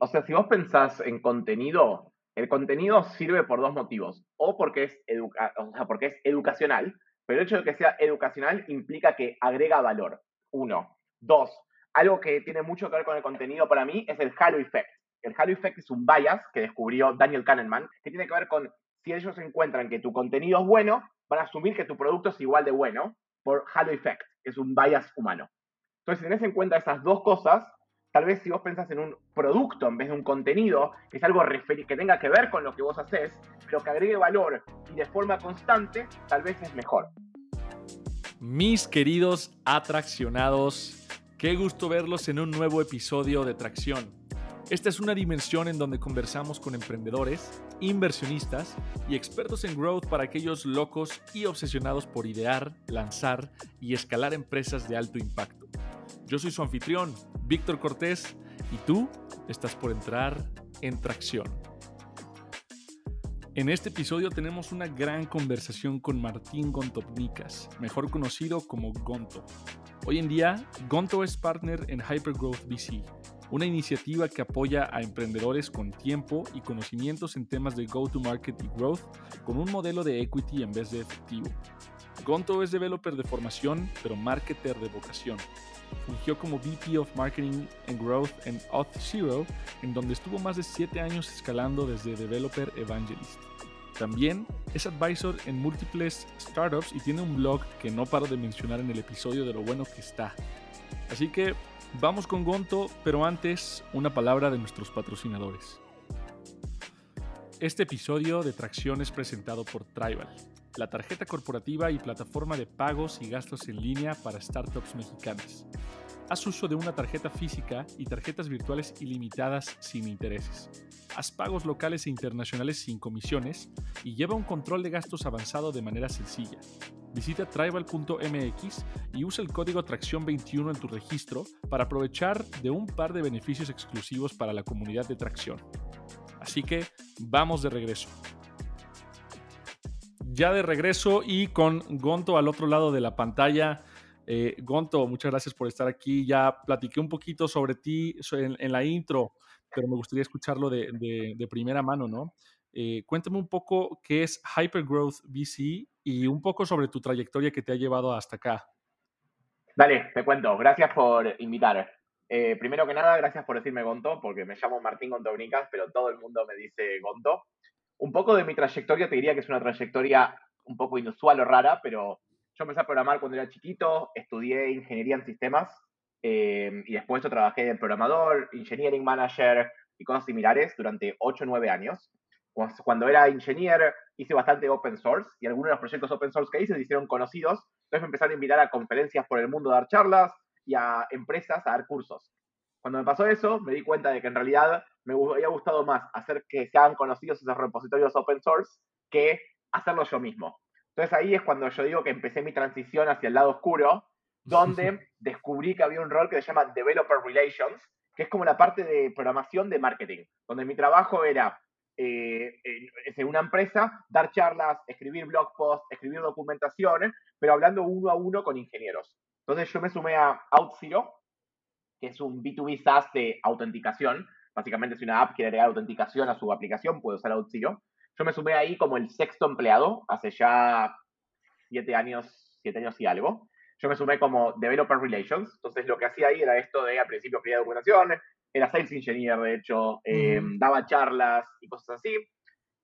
o sea, si vos pensás en contenido, el contenido sirve por dos motivos. O porque es, o sea, porque es educacional, pero el hecho de que sea educacional implica que agrega valor. Uno. Dos, algo que tiene mucho que ver con el contenido para mí es el halo effect. El halo effect es un bias que descubrió Daniel Kahneman, que tiene que ver con si ellos encuentran que tu contenido es bueno, van a asumir que tu producto es igual de bueno por halo effect, que es un bias humano. Entonces, si tenés en cuenta esas dos cosas, tal vez si vos pensás en un producto en vez de un contenido, que es algo que tenga que ver con lo que vos haces, pero que agregue valor y de forma constante, tal vez es mejor. Mis queridos atraccionados, qué gusto verlos en un nuevo episodio de Tracción. Esta es una dimensión en donde conversamos con emprendedores, inversionistas y expertos en growth para aquellos locos y obsesionados por idear, lanzar y escalar empresas de alto impacto. Yo soy su anfitrión, Víctor Cortés, y tú estás por entrar en tracción. En este episodio tenemos una gran conversación con Martín Gontopnikas, mejor conocido como Gonto. Hoy en día, Gonto es partner en Hypergrowth VC, una iniciativa que apoya a emprendedores con tiempo y conocimientos en temas de go-to-market y growth con un modelo de equity en vez de efectivo. Gonto es developer de formación, pero marketer de vocación. Fungió como VP of Marketing and Growth en Auth0, en donde estuvo más de 7 años escalando desde Developer Evangelist. También es advisor en múltiples startups y tiene un blog que no paro de mencionar en el episodio de lo bueno que está. Así que Vamos con Gonto, pero antes una palabra de nuestros patrocinadores. Este episodio de Tracción es presentado por Tribal, la tarjeta corporativa y plataforma de pagos y gastos en línea para startups mexicanas. Haz uso de una tarjeta física y tarjetas virtuales ilimitadas sin intereses. Haz pagos locales e internacionales sin comisiones y lleva un control de gastos avanzado de manera sencilla. Visita tribal.mx y usa el código Tracción21 en tu registro para aprovechar de un par de beneficios exclusivos para la comunidad de Tracción. Así que vamos de regreso. Ya de regreso y con Gonto al otro lado de la pantalla. Eh, Gonto, muchas gracias por estar aquí. Ya platiqué un poquito sobre ti en, la intro, pero me gustaría escucharlo de, primera mano, ¿no? Eh, cuéntame un poco qué es Hypergrowth VC y un poco sobre tu trayectoria que te ha llevado hasta acá. Dale, te cuento. Gracias por invitar. Eh, primero que nada, gracias por decirme Gonto, porque me llamo Martín Gontobrinicas, pero todo el mundo me dice Gonto. Un poco de mi trayectoria te diría que es una trayectoria un poco inusual o rara, pero yo empecé a programar cuando era chiquito, estudié ingeniería en sistemas eh, y después yo trabajé de programador, engineering manager y cosas similares durante 8 o 9 años. Cuando era ingeniero hice bastante open source y algunos de los proyectos open source que hice se hicieron conocidos. Entonces me empezaron a invitar a conferencias por el mundo a dar charlas y a empresas a dar cursos. Cuando me pasó eso, me di cuenta de que en realidad me había gustado más hacer que se hagan conocidos esos repositorios open source que hacerlo yo mismo. Entonces ahí es cuando yo digo que empecé mi transición hacia el lado oscuro, donde descubrí que había un rol que se llama Developer Relations, que es como la parte de programación de marketing, donde mi trabajo era eh, en una empresa, dar charlas, escribir blog posts, escribir documentaciones, pero hablando uno a uno con ingenieros. Entonces yo me sumé a OutZero, que es un B2B SaaS de autenticación. Básicamente es una app que agregar autenticación a su aplicación, puede usar OutZero. Yo me sumé ahí como el sexto empleado, hace ya siete años, siete años y algo. Yo me sumé como Developer Relations. Entonces lo que hacía ahí era esto de al principio escribir documentación, era sales engineer, de hecho, eh, daba charlas y cosas así.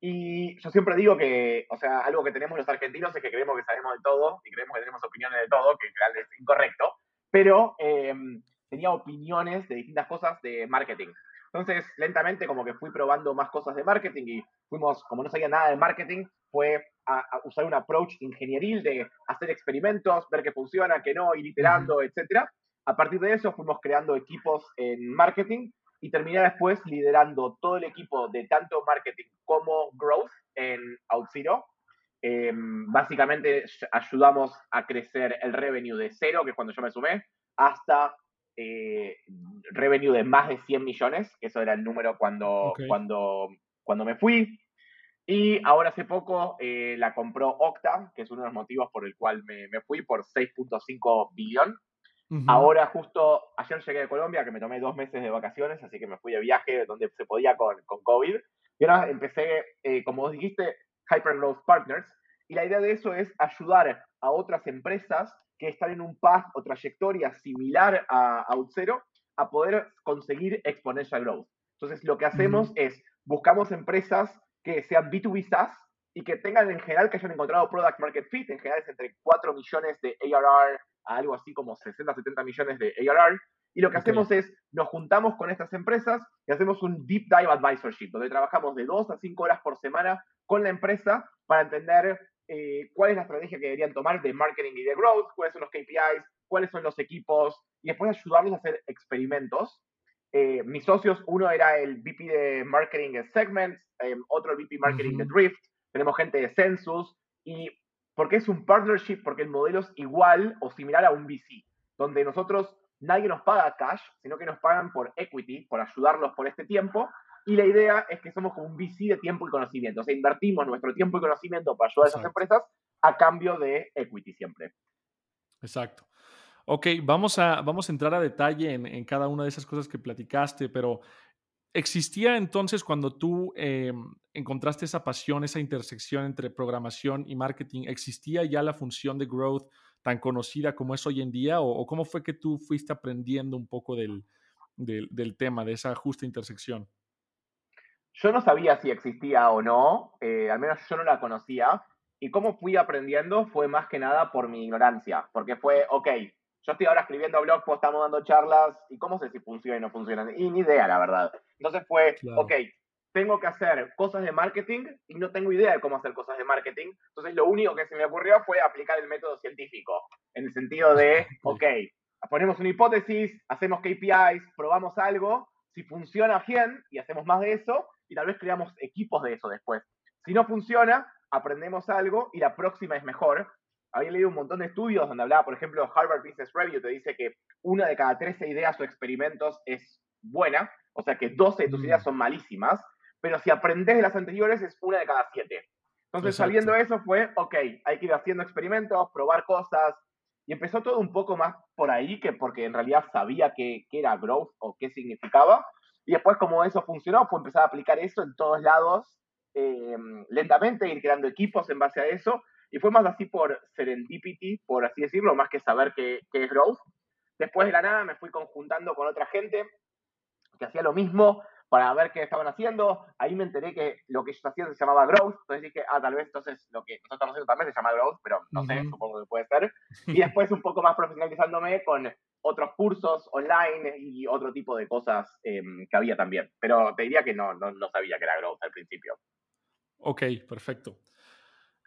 Y yo siempre digo que, o sea, algo que tenemos los argentinos es que creemos que sabemos de todo y creemos que tenemos opiniones de todo, que en general es incorrecto, pero em, tenía opiniones de distintas cosas de marketing. Entonces, lentamente como que fui probando más cosas de marketing y fuimos, como no sabía nada de marketing, fue a, usar un approach ingenieril de hacer experimentos, ver qué funciona, qué no, ir iterando, etcétera. A partir de eso fuimos creando equipos en marketing y terminé después liderando todo el equipo de tanto marketing como growth en OutZero. Em, básicamente ayudamos a crecer el revenue de cero, que es cuando yo me sumé, hasta eh, revenue de más de 100 millones, que eso era el número cuando, cuando, cuando me fui. Y ahora hace poco eh, la compró Octa, que es uno de los motivos por el cual me, me fui, por 6.5 billón. Ahora justo ayer llegué de Colombia, que me tomé dos meses de vacaciones, así que me fui de viaje donde se podía con, con COVID. Y ahora empecé, eh, como vos dijiste, Hypergrowth Partners. Y la idea de eso es ayudar a otras empresas que están en un path o trayectoria similar a OutZero a poder conseguir exponential growth. Entonces, lo que hacemos es buscamos empresas que sean B2B SaaS y que tengan en general que hayan encontrado product market fit, en general es entre 4 millones de ARR a algo así como 60, 70 millones de ARR. Y lo que hacemos es, nos juntamos con estas empresas y hacemos un deep dive advisorship, donde trabajamos de 2 a 5 horas por semana con la empresa para entender eh, cuál es la estrategia que deberían tomar de marketing y de growth, cuáles son los KPIs, cuáles son los equipos, y después ayudarles a hacer experimentos. Eh, mis socios, uno era el VP de Marketing de Segments, eh, otro el VP Marketing de Drift, tenemos gente de Census, y porque es un partnership, porque el modelo es igual o similar a un VC, donde nosotros nadie nos paga cash, sino que nos pagan por equity, por ayudarlos por este tiempo. Y la idea es que somos como un VC de tiempo y conocimiento. O sea, invertimos nuestro tiempo y conocimiento para ayudar a esas empresas a cambio de equity siempre. Exacto. Ok, vamos a, vamos a entrar a detalle en, en cada una de esas cosas que platicaste, pero ¿Existía entonces cuando tú em, encontraste esa pasión, esa intersección entre programación y marketing, existía ya la función de growth tan conocida como es hoy en día? ¿O, cómo fue que tú fuiste aprendiendo un poco del, del, tema, de esa justa intersección? Yo no sabía si existía o no, eh, al menos yo no la conocía. Y cómo fui aprendiendo fue más que nada por mi ignorancia, porque fue, ok, yo estoy ahora escribiendo blog, pues estamos dando charlas, y cómo sé si funciona y no funciona. Y ni idea, la verdad. Entonces fue, ok, tengo que hacer cosas de marketing y no tengo idea de cómo hacer cosas de marketing. Entonces lo único que se me ocurrió fue aplicar el método científico, en el sentido de, ok, ponemos una hipótesis, hacemos KPIs, probamos algo, si funciona bien y hacemos más de eso, y tal vez creamos equipos de eso después. Si no funciona, aprendemos algo y la próxima es mejor había leído un montón de estudios donde hablaba, por ejemplo, Harvard Business Review te dice que una de cada 13 ideas o experimentos es buena, o sea que 12 de tus ideas mm. son malísimas, pero si aprendes de las anteriores es una de cada 7. Entonces, sabiendo eso fue, ok, hay que ir haciendo experimentos, probar cosas, y empezó todo un poco más por ahí que porque en realidad sabía qué, era growth o qué significaba. Y después, como eso funcionó, fue empezar a aplicar eso en todos lados, eh, lentamente, ir creando equipos en base a eso, y fue más así por serendipity, por así decirlo, más que saber qué, es growth. Después de la nada me fui conjuntando con otra gente que hacía lo mismo para ver qué estaban haciendo. Ahí me enteré que lo que ellos hacían se llamaba growth. Entonces dije, ah, tal vez entonces lo que nosotros estamos haciendo también se llama growth, pero no sé, supongo que puede ser. Y después un poco más profesionalizándome con otros cursos online y otro tipo de cosas em, que había también. Pero te diría que no, no, no sabía que era growth al principio. Ok, perfecto.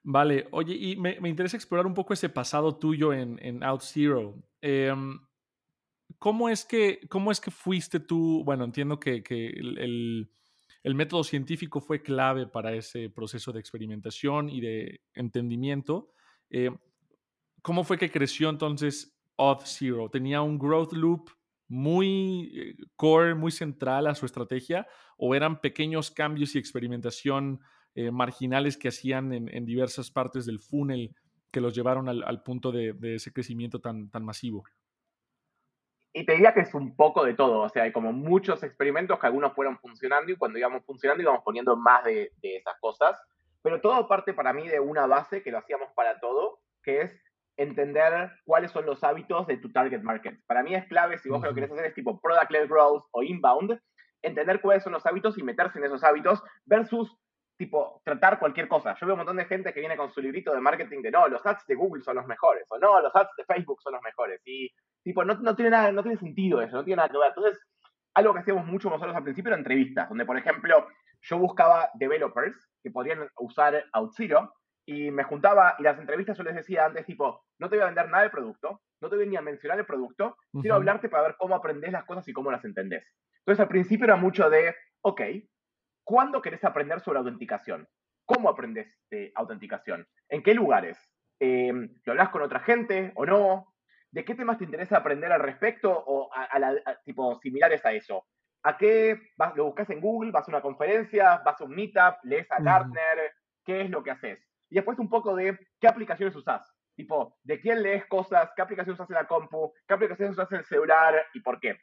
Vale, oye, y me, interesa explorar un poco ese pasado tuyo en, en OutZero. Em, ¿cómo, es que, ¿Cómo es que fuiste tú? Bueno, entiendo que, el, método científico fue clave para ese proceso de experimentación y de entendimiento. Em, ¿Cómo fue que creció entonces OutZero? ¿Tenía un growth loop muy eh, core, muy central a su estrategia? ¿O eran pequeños cambios y experimentación? Eh, marginales que hacían en, diversas partes del funnel que los llevaron al, punto de, ese crecimiento tan, tan masivo? Y te diría que es un poco de todo, o sea, hay como muchos experimentos que algunos fueron funcionando y cuando íbamos funcionando íbamos poniendo más de, de esas cosas, pero todo parte para mí de una base que lo hacíamos para todo, que es entender cuáles son los hábitos de tu target market. Para mí es clave, si vos lo que querés hacer es tipo product-led growth o inbound, entender cuáles son los hábitos y meterse en esos hábitos versus tipo, tratar cualquier cosa. Yo veo un montón de gente que viene con su librito de marketing de no, los ads de Google son los mejores, o no, los ads de Facebook son los mejores. Y, tipo, no, no tiene nada, no tiene sentido eso, no tiene nada que ver. Entonces, algo que hacíamos mucho nosotros al principio era entrevistas, donde, por ejemplo, yo buscaba developers que podrían usar OutZero y me juntaba y las entrevistas yo les decía antes, tipo, no te voy a vender nada del producto, no te voy ni a mencionar el producto, quiero hablarte para ver cómo aprendes las cosas y cómo las entendés. Entonces, al principio era mucho de, ok, ¿Cuándo querés aprender sobre autenticación? ¿Cómo aprendes de autenticación? ¿En qué lugares? Eh, ¿Lo hablas con otra gente o no? ¿De qué temas te interesa aprender al respecto o a, tipo similares a eso? ¿A qué vas, lo buscas en Google? ¿Vas a una conferencia? ¿Vas a un meetup? ¿Lees a Gartner? ¿Qué es lo que haces? Y después un poco de qué aplicaciones usás. Tipo, ¿de quién lees cosas? ¿Qué aplicación usas en la compu? ¿Qué aplicación usas en el celular? ¿Y por qué?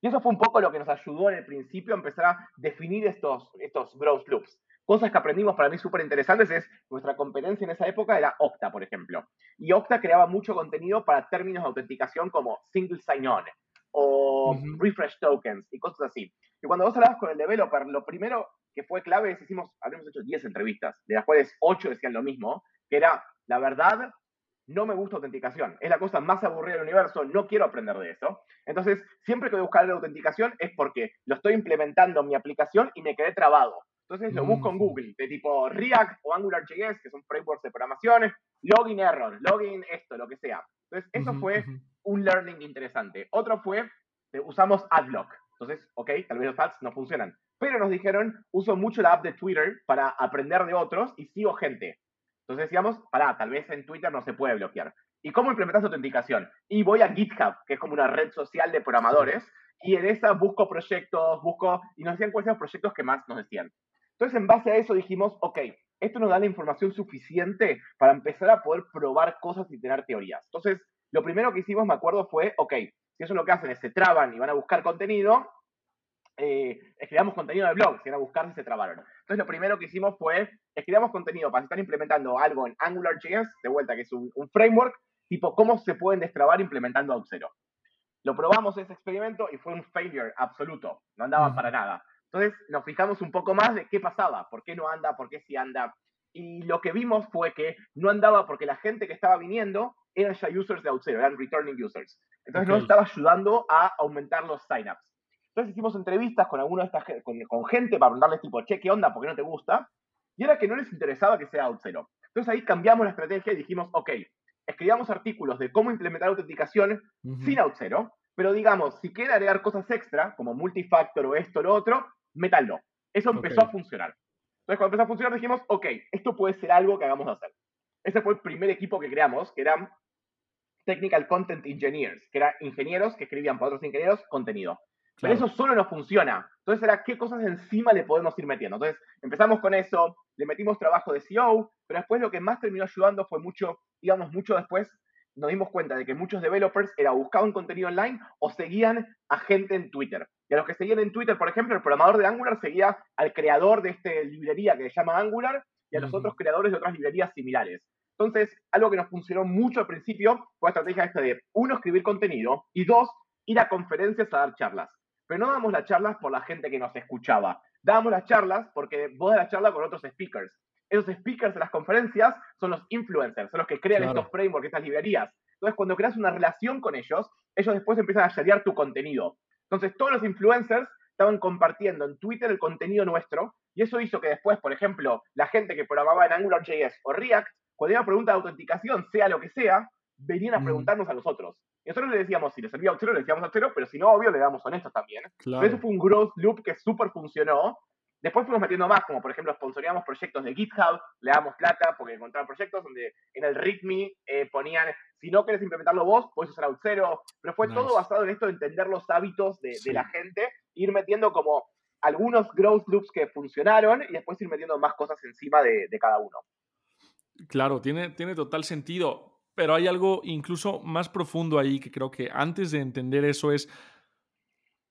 Y eso fue un poco lo que nos ayudó en el principio a empezar a definir estos, estos growth loops. Cosas que aprendimos para mí súper interesantes es nuestra competencia en esa época era Okta, por ejemplo. Y Okta creaba mucho contenido para términos de autenticación como single sign-on o refresh tokens y cosas así. Y cuando vos hablabas con el developer, lo primero que fue clave es, hicimos, habíamos hecho 10 entrevistas, de las cuales 8 decían lo mismo, que era, la verdad, no me gusta autenticación. Es la cosa más aburrida del universo, no quiero aprender de eso. Entonces, siempre que voy a buscar la autenticación es porque lo estoy implementando en mi aplicación y me quedé trabado. Entonces lo busco en Google, de tipo React o AngularJS, que son frameworks de programación, login error, login esto, lo que sea. Entonces, eso fue un learning interesante. Otro fue, eh, usamos AdBlock. Entonces, ok, tal vez los ads no funcionan. Pero nos dijeron, uso mucho la app de Twitter para aprender de otros y sigo gente. Entonces decíamos, pará, tal vez en Twitter no se puede bloquear. ¿Y cómo implementas autenticación? Y voy a GitHub, que es como una red social de programadores, y en esa busco proyectos, busco, y nos decían cuáles eran los proyectos que más nos decían. Entonces, en base a eso dijimos, ok, esto nos da la información suficiente para empezar a poder probar cosas y tener teorías. Entonces, lo primero que hicimos, me acuerdo, fue, ok, si eso lo que hacen es se traban y van a buscar contenido, eh, escribamos contenido de blog, si van a buscar si se trabaron. Entonces, lo primero que hicimos fue, escribamos contenido para estar implementando algo en AngularJS, de vuelta, que es un, framework, tipo cómo se pueden destrabar implementando Auth0. Lo probamos ese experimento y fue un failure absoluto, no andaba para nada. Entonces nos fijamos un poco más de qué pasaba, por qué no anda, por qué sí anda. Y lo que vimos fue que no andaba porque la gente que estaba viniendo eran ya users de Auth0, eran returning users. Entonces no estaba ayudando a aumentar los signups. Entonces hicimos entrevistas con alguna de estas con, con, gente para preguntarles tipo, che, ¿qué onda? ¿Por qué no te gusta? Y era que no les interesaba que sea Auth0. Entonces ahí cambiamos la estrategia y dijimos, ok, escribamos artículos de cómo implementar autenticación sin Auth0, pero digamos, si quiere agregar cosas extra, como multifactor o esto o lo otro, métanlo. Eso empezó a funcionar. Entonces, cuando empezó a funcionar, dijimos, ok, esto puede ser algo que hagamos hacer. Ese fue el primer equipo que creamos, que eran Technical Content Engineers, que eran ingenieros que escribían para otros ingenieros contenido. Pero eso solo no funciona. Entonces era qué cosas encima le podemos ir metiendo. Entonces empezamos con eso, le metimos trabajo de CEO, pero después lo que más terminó ayudando fue mucho, digamos, mucho después nos dimos cuenta de que muchos developers era buscaban contenido online o seguían a gente en Twitter. Y a los que seguían en Twitter, por ejemplo, el programador de Angular seguía al creador de esta librería que se llama Angular y a los otros creadores de otras librerías similares. Entonces, algo que nos funcionó mucho al principio fue la estrategia esta de, uno, escribir contenido y dos, ir a conferencias a dar charlas. Pero no damos las charlas por la gente que nos escuchaba. Dábamos las charlas porque vos das la charla con otros speakers esos speakers de las conferencias son los influencers, son los que crean estos frameworks, estas librerías. Entonces, cuando creas una relación con ellos, ellos después empiezan a sharear tu contenido. Entonces, todos los influencers estaban compartiendo en Twitter el contenido nuestro, y eso hizo que después, por ejemplo, la gente que programaba en AngularJS o React, cuando iba a pregunta de autenticación, sea lo que sea, venían a preguntarnos a nosotros. Y nosotros le decíamos, si le servía a cero, le decíamos a cero, pero si no, obvio, le damos honestos también. eso fue un growth loop que súper funcionó, Después fuimos metiendo más, como por ejemplo sponsoríamos proyectos de GitHub, le damos plata porque encontraban proyectos donde en el README eh, ponían, si no quieres implementarlo vos, puedes usar Auth0, pero fue todo basado en esto de entender los hábitos de, la gente, ir metiendo como algunos growth loops que funcionaron y después ir metiendo más cosas encima de, cada uno. Claro, tiene, tiene total sentido, pero hay algo incluso más profundo ahí que creo que antes de entender eso es,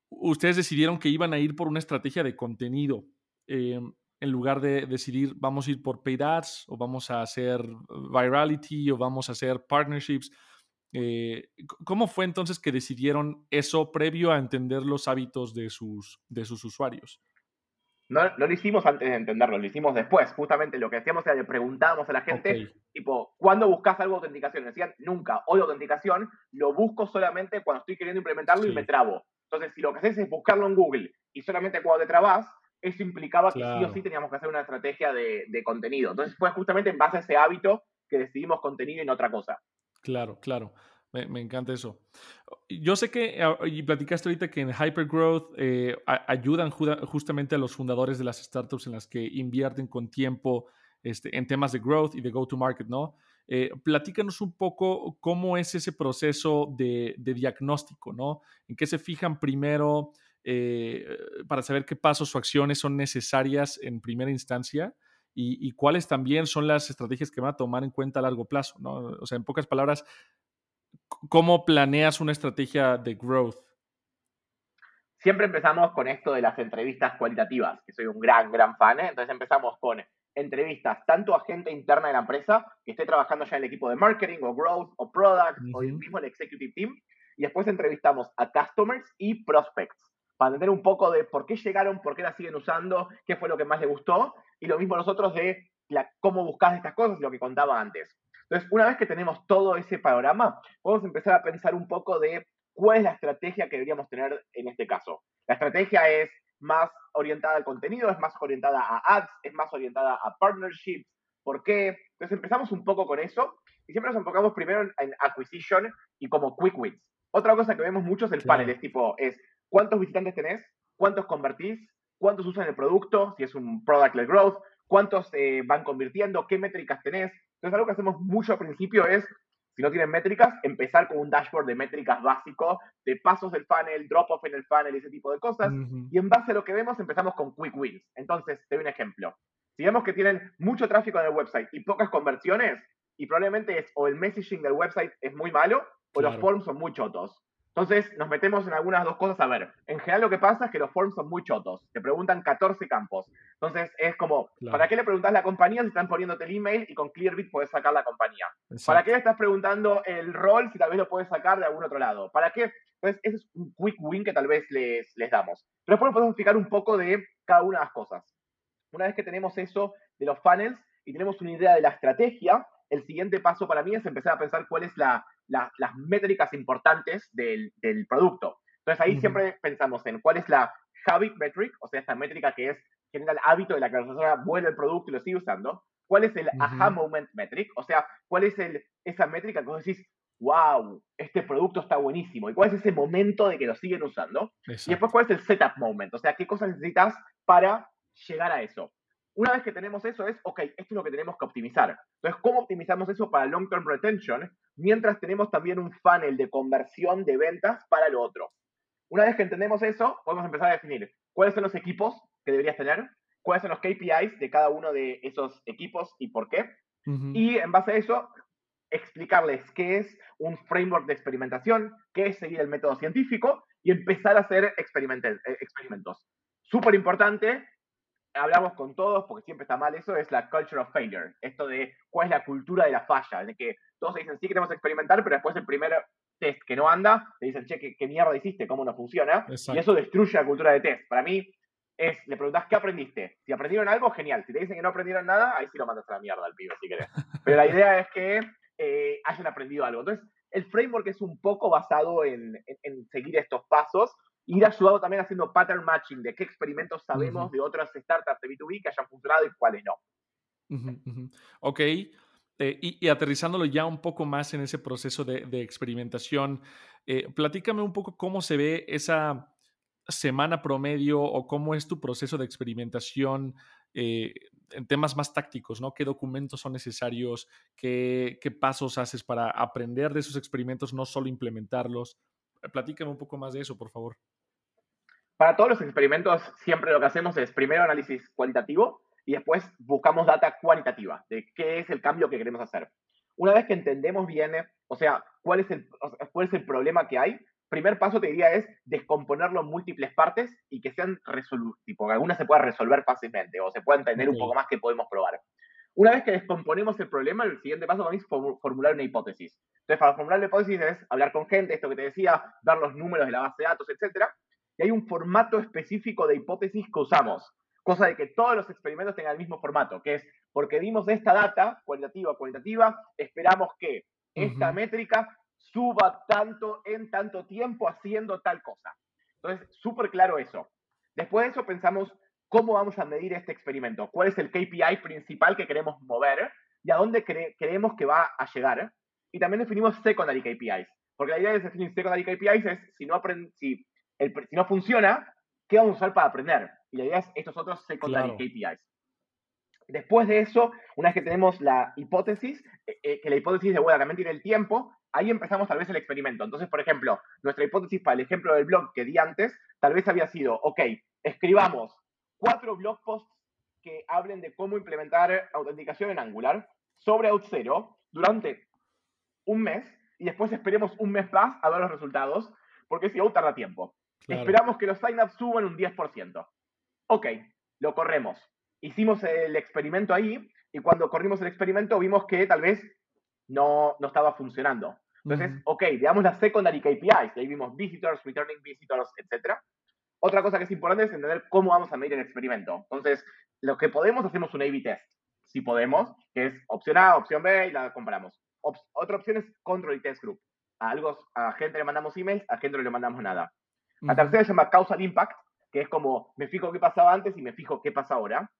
ustedes decidieron que iban a ir por una estrategia de contenido eh, en lugar de decidir vamos a ir por paid ads o vamos a hacer virality o vamos a hacer partnerships. Eh, ¿Cómo fue entonces que decidieron eso previo a entender los hábitos de sus, de sus usuarios? No, no, lo hicimos antes de entenderlo, lo hicimos después. Justamente lo que hacíamos era le preguntábamos a la gente, tipo, ¿cuándo buscas algo de autenticación? Decían, nunca, hoy autenticación, lo busco solamente cuando estoy queriendo implementarlo y me trabo. Entonces, si lo que haces es buscarlo en Google y solamente cuando te trabas, eso implicaba que sí o sí teníamos que hacer una estrategia de, contenido. Entonces fue justamente en base a ese hábito que decidimos contenido y no otra cosa. Claro, claro. Me, encanta eso. Yo sé que, ah, y platicaste ahorita que en Hypergrowth eh, ayudan justamente a los fundadores de las startups en las que invierten con tiempo este, en temas de growth y de go-to-market, ¿no? Eh, platícanos un poco cómo es ese proceso de, de, diagnóstico, ¿no? ¿En qué se fijan primero? Eh, para saber qué pasos o acciones son necesarias en primera instancia y, cuáles también son las estrategias que van a tomar en cuenta a largo plazo, ¿no? O sea, en pocas palabras, ¿cómo planeas una estrategia de growth? Siempre empezamos con esto de las entrevistas cualitativas, que soy un gran, gran fan. ¿eh? Entonces empezamos con entrevistas tanto a gente interna de la empresa que esté trabajando ya en el equipo de marketing o growth o product o el mismo el executive team. Y después entrevistamos a customers y prospects para entender un poco de por qué llegaron, por qué la siguen usando, qué fue lo que más les gustó y lo mismo nosotros de cómo buscas estas cosas, lo que contaba antes. Entonces, una vez que tenemos todo ese panorama, podemos empezar a pensar un poco de cuál es la estrategia que deberíamos tener en este caso. La estrategia es más orientada al contenido, es más orientada a ads, es más orientada a partnerships. ¿Por qué? Entonces empezamos un poco con eso y siempre nos enfocamos primero en, acquisition y como quick wins. Otra cosa que vemos mucho es el panel, es tipo, es cuántos visitantes tenés, cuántos convertís, cuántos usan el producto, si es un product-led growth, cuántos eh, van convirtiendo, qué métricas tenés. Entonces, algo que hacemos mucho al principio es, si no tienen métricas, empezar con un dashboard de métricas básico, de pasos del funnel, drop-off en el funnel, ese tipo de cosas. Y en base a lo que vemos, empezamos con quick wins. Entonces, te doy un ejemplo. Si vemos que tienen mucho tráfico en el website y pocas conversiones, y probablemente es o el messaging del website es muy malo o los forms son muy chotos. Entonces nos metemos en algunas dos cosas. A ver, en general lo que pasa es que los forms son muy chotos. Te preguntan 14 campos. Entonces es como, ¿para qué le preguntas la compañía si están poniéndote el email y con Clearbit puedes sacar la compañía? ¿Para qué le estás preguntando el rol si tal vez lo puedes sacar de algún otro lado? ¿Para qué? Entonces ese es un quick win que tal vez les, les damos. Pero después podemos explicar un poco de cada una de las cosas. Una vez que tenemos eso de los funnels y tenemos una idea de la estrategia, el siguiente paso para mí es empezar a pensar cuál es la, las métricas importantes del, del producto. Entonces ahí siempre pensamos en cuál es la habit metric, o sea, esta métrica que es genera el hábito de la que la persona vuelve el producto y lo sigue usando. ¿Cuál es el aha moment metric? O sea, ¿cuál es el, esa métrica que vos decís, wow, este producto está buenísimo? ¿Y cuál es ese momento de que lo siguen usando? Y después, ¿cuál es el setup moment? O sea, ¿qué cosas necesitas para llegar a eso? Una vez que tenemos eso es, ok, esto es lo que tenemos que optimizar. Entonces, ¿cómo optimizamos eso para long-term retention? Mientras tenemos también un funnel de conversión de ventas para lo otro. Una vez que entendemos eso, podemos empezar a definir cuáles son los equipos que deberías tener, cuáles son los KPIs de cada uno de esos equipos y por qué. Y en base a eso, explicarles qué es un framework de experimentación, qué es seguir el método científico y empezar a hacer eh, experimentos. Súper importante, hablamos con todos, porque siempre está mal eso, es la culture of failure. Esto de cuál es la cultura de la falla, de que todos dicen, sí queremos experimentar, pero después el primer test que no anda, te dicen, che, ¿qué, mierda hiciste? ¿Cómo no funciona? Y eso destruye la cultura de test. Para mí, es, le preguntas qué aprendiste. Si aprendieron algo, genial. Si te dicen que no aprendieron nada, ahí sí lo mandas a la mierda al pibe, si querés. Pero la idea es que eh, hayan aprendido algo. Entonces, el framework es un poco basado en, en seguir estos pasos ir ayudado también haciendo pattern matching de qué experimentos sabemos de otras startups de B2B que hayan funcionado y cuáles no. Ok. Eh, y, aterrizándolo ya un poco más en ese proceso de, experimentación, eh, platícame un poco cómo se ve esa semana promedio o cómo es tu proceso de experimentación eh, en temas más tácticos, ¿no? ¿Qué documentos son necesarios? ¿Qué, ¿Qué, pasos haces para aprender de esos experimentos, no solo implementarlos? Platícame un poco más de eso, por favor. Para todos los experimentos, siempre lo que hacemos es primero análisis cualitativo y después buscamos data cualitativa de qué es el cambio que queremos hacer. Una vez que entendemos bien, o sea, cuál es el, cuál es el problema que hay, primer paso te diría es descomponerlo en múltiples partes y que sean resolutivos, que algunas se puedan resolver fácilmente o se pueda entender un poco más que podemos probar. Una vez que descomponemos el problema, el siguiente paso para mí es formular una hipótesis. Entonces, para formular la hipótesis es hablar con gente, esto que te decía, dar los números de la base de datos, etcétera, y hay un formato específico de hipótesis que usamos, cosa de que todos los experimentos tengan el mismo formato, que es porque dimos esta data cualitativa, cualitativa, esperamos que esta métrica suba tanto en tanto tiempo haciendo tal cosa. Entonces, súper claro eso. Después de eso pensamos cómo vamos a medir este experimento, cuál es el KPI principal que queremos mover y a dónde creemos que va a llegar. Y también definimos secondary KPIs, porque la idea de definir secondary KPIs es si no, si si no funciona, ¿qué vamos a usar para aprender? Y la idea es estos otros secondary KPIs. Después de eso, una vez que tenemos la hipótesis, eh, eh, que la hipótesis de vuelta también tiene el tiempo, ahí empezamos tal vez el experimento. Entonces, por ejemplo, nuestra hipótesis para el ejemplo del blog que di antes, tal vez había sido, ok, escribamos cuatro blog posts que hablen de cómo implementar autenticación en Angular sobre Auth0 durante un mes y después esperemos un mes más a ver los resultados, porque si Auth tarda tiempo. Esperamos que los signups suban un 10%. Ok, lo corremos. Hicimos el experimento ahí y cuando corrimos el experimento vimos que tal vez no, no estaba funcionando. Entonces, ok, veamos las secondary KPIs. Ahí vimos visitors, returning visitors, etc. Otra cosa que es importante es entender cómo vamos a medir el experimento. Entonces, lo que podemos, hacemos un A-B test. Si podemos, que es opción A, opción B y la comparamos. otra opción es control y test group. A, algo, a gente le mandamos emails, a gente no le mandamos nada. La tercera se llama causal impact, que es como me fijo qué pasaba antes y me fijo qué pasa ahora.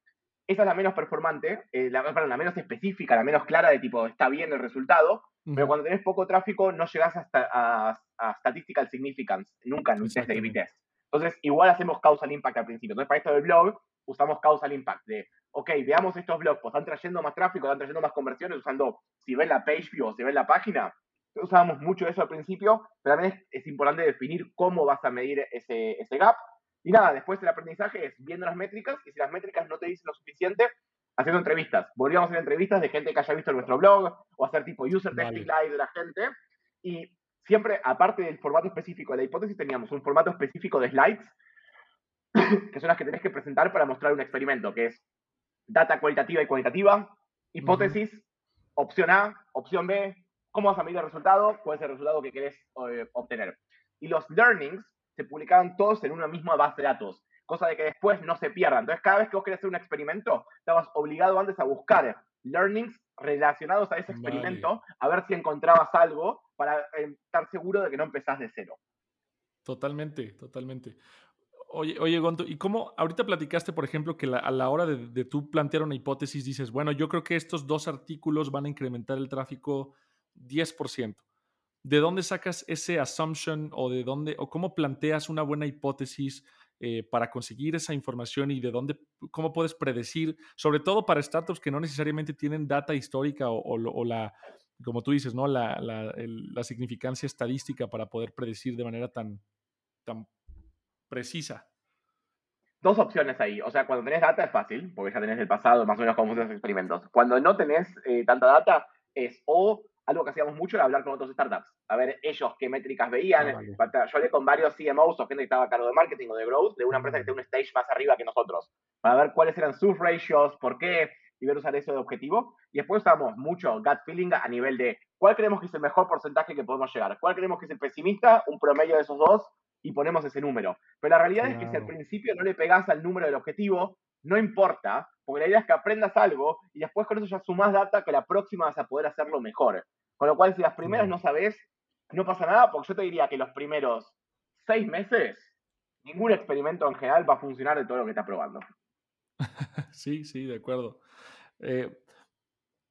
Esa es la menos performante, eh, la, la, menos específica, la menos clara de tipo está bien el resultado, pero cuando tenés poco tráfico no llegas hasta a, statistical significance, nunca en un test de test. Entonces, igual hacemos causal impact al principio. Entonces, para esto del blog, usamos causal impact de, ok, veamos estos blogs, pues están trayendo más tráfico, están trayendo más conversiones usando, si ven la page view o si ven la página, usábamos mucho eso al principio, pero también es, importante definir cómo vas a medir ese, ese gap. Y nada, después el aprendizaje es viendo las métricas y si las métricas no te dicen lo suficiente, haciendo entrevistas. Volvíamos a hacer entrevistas de gente que haya visto nuestro blog o hacer tipo user testing live de la gente. Y siempre, aparte del formato específico de la hipótesis, teníamos un formato específico de slides, que son las que tenés que presentar para mostrar un experimento, que es data cualitativa y cuantitativa, hipótesis, opción A, opción B, cómo vas a medir el resultado, cuál es el resultado que querés eh, obtener. Y los learnings se publicaban todos en una misma base de datos, cosa de que después no se pierdan. Entonces, cada vez que vos querés hacer un experimento, estabas obligado antes a buscar learnings relacionados a ese experimento, a ver si encontrabas algo para eh, estar seguro de que no empezás de cero. Totalmente, totalmente. Oye, oye, Gonto, ¿y cómo ahorita platicaste, por ejemplo, que a la hora de, de, tú plantear una hipótesis dices, bueno, yo creo que estos dos artículos van a incrementar el tráfico 10%. ¿De dónde sacas ese assumption o de dónde o cómo planteas una buena hipótesis eh, para conseguir esa información y de dónde, cómo puedes predecir, sobre todo para startups que no necesariamente tienen data histórica o, la, como tú dices, ¿no? La, la, significancia estadística para poder predecir de manera tan, tan precisa? Dos opciones ahí. O sea, cuando tenés data es fácil, porque ya tenés el pasado, más o menos cómo funcionan los experimentos. Cuando no tenés eh, tanta data, es o algo que hacíamos mucho era hablar con otros startups, a ver ellos qué métricas veían. Ah, Yo hablé con varios CMOs o gente que estaba a cargo de marketing o de growth de una empresa que tiene un stage más arriba que nosotros, para ver cuáles eran sus ratios, por qué, y ver usar eso de objetivo. Y después usamos mucho gut feeling a nivel de cuál creemos que es el mejor porcentaje que podemos llegar, cuál creemos que es el pesimista, un promedio de esos dos, y ponemos ese número. Pero la realidad es que si al principio no le pegás al número del objetivo, no importa, porque la idea es que aprendas algo y después con eso ya sumás data que la próxima vas a poder hacerlo mejor. Con lo cual, si las primeras no sabes, no pasa nada, porque yo te diría que los primeros seis meses, ningún experimento en general va a funcionar de todo lo que está probando. sí, sí, de acuerdo. Eh,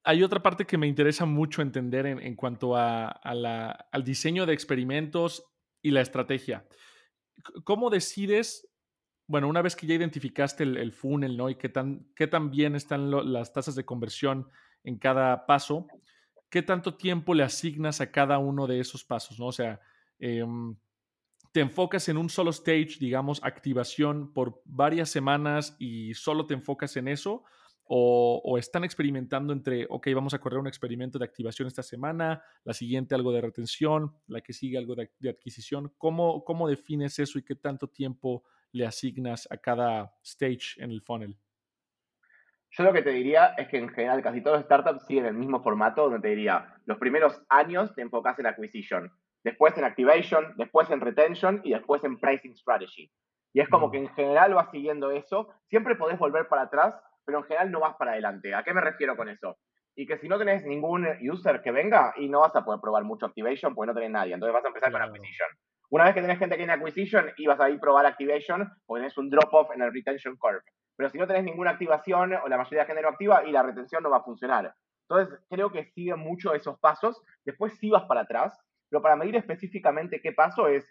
hay otra parte que me interesa mucho entender en, cuanto a, al diseño de experimentos y la estrategia. ¿Cómo decides bueno, una vez que ya identificaste el, funnel, ¿no? Y qué tan, qué tan bien están las tasas de conversión en cada paso, ¿qué tanto tiempo le asignas a cada uno de esos pasos, ¿no? O sea, em, te enfocas en un solo stage, digamos, activación por varias semanas y solo te enfocas en eso, o, están experimentando entre, ok, vamos a correr un experimento de activación esta semana, la siguiente algo de retención, la que sigue algo de, de adquisición. ¿Cómo, ¿Cómo defines eso y qué tanto tiempo le asignas a cada stage en el funnel? Yo lo que te diría es que en general casi todos los startups siguen el mismo formato, donde te diría, los primeros años te enfocas en acquisition, después en activation, después en retention y después en pricing strategy. Y es como mm. que en general vas siguiendo eso, siempre podés volver para atrás, pero en general no vas para adelante. ¿A qué me refiero con eso? Y que si no tenés ningún user que venga y no vas a poder probar mucho activation porque no tenés nadie, entonces vas a empezar con acquisition. Una vez que tenés gente que tiene acquisition y vas a ir a probar activation, pues tenés un drop-off en el retention curve. Pero si no tenés ninguna activación o la mayoría de gente no activa y la retención no va a funcionar. Entonces, creo que sigue mucho esos pasos. Después sí vas para atrás, pero para medir específicamente qué paso es,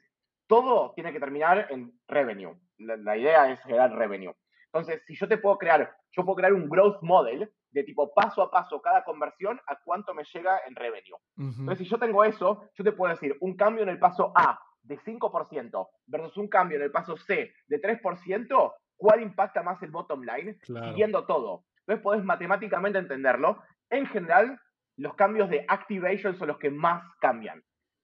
todo tiene que terminar en revenue. La, idea es generar revenue. Entonces, si yo te puedo crear, yo puedo crear un growth model de tipo paso a paso cada conversión a cuánto me llega en revenue. Entonces, si yo tengo eso, yo te puedo decir un cambio en el paso A de 5% versus un cambio en el paso C de 3%, cuál impacta más el bottom line, siguiendo todo. Entonces podés matemáticamente entenderlo. En general, los cambios de activation son los que más cambian.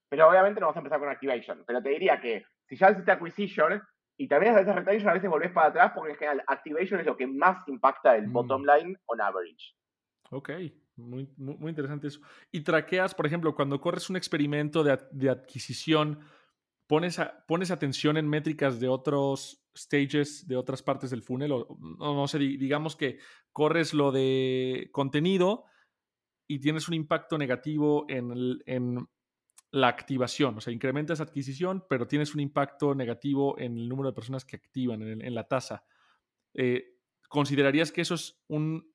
Pero obviamente no vamos a empezar con activation. Pero te diría que si ya hiciste acquisition y también a veces retention, a veces volvés para atrás porque en general activation es lo que más impacta el mm. bottom line on average. Ok, muy, muy, interesante eso. Y traqueas, por ejemplo, cuando corres un experimento de, de adquisición, pones, pones atención en métricas de otros stages, de otras partes del funnel, o no, sé, digamos que corres lo de contenido y tienes un impacto negativo en, en la activación, o sea, incrementas adquisición, pero tienes un impacto negativo en el número de personas que activan, en, la tasa. Eh, ¿Considerarías que eso es un,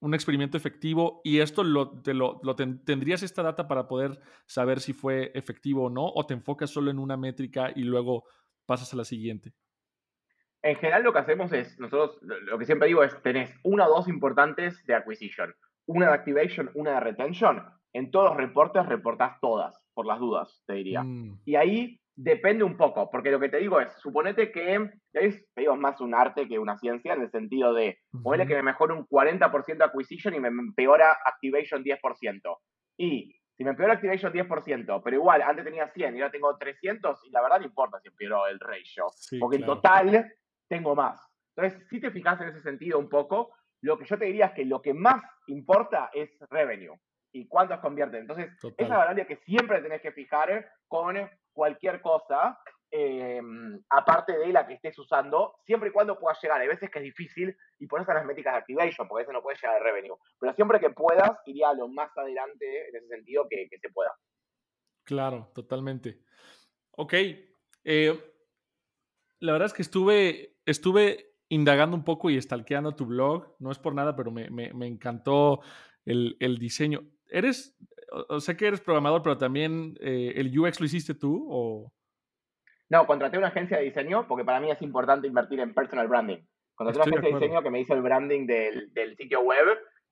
un experimento efectivo y esto lo, lo, tendrías esta data para poder saber si fue efectivo o no, o te enfocas solo en una métrica y luego pasas a la siguiente? En general lo que hacemos es, nosotros lo que siempre digo es, tenés una o dos importantes de acquisition, una de activation, una de retention, en todos los reportes reportás todas, por las dudas, te diría. Mm. Y ahí depende un poco, porque lo que te digo es, suponete que, te digo, es más un arte que una ciencia, en el sentido de, uh que me mejora un 40% acquisition y me empeora activation 10%. Y si me empeora activation 10%, pero igual, antes tenía 100 y ahora tengo 300, y la verdad no importa si empeoró el ratio, porque en total tengo más. Entonces, si te fijas en ese sentido un poco, lo que yo te diría es que lo que más importa es revenue y cuántos convierten. Entonces, esa variable que siempre tenés que fijar con cualquier cosa, em, aparte de la que estés usando, siempre y cuando puedas llegar. Hay veces que es difícil y por eso las métricas de activation, porque a veces no puedes llegar al revenue. Pero siempre que puedas, iría lo más adelante en ese sentido que, se pueda. Claro, totalmente. Ok. Eh, la verdad es que estuve, estuve indagando un poco y estalqueando tu blog. No es por nada, pero me, encantó el, el diseño. ¿Eres, o sé que eres programador, pero también eh, el UX lo hiciste tú o... No, contraté una agencia de diseño porque para mí es importante invertir en personal branding. Contraté una agencia de, diseño que me hizo el branding del, del, sitio web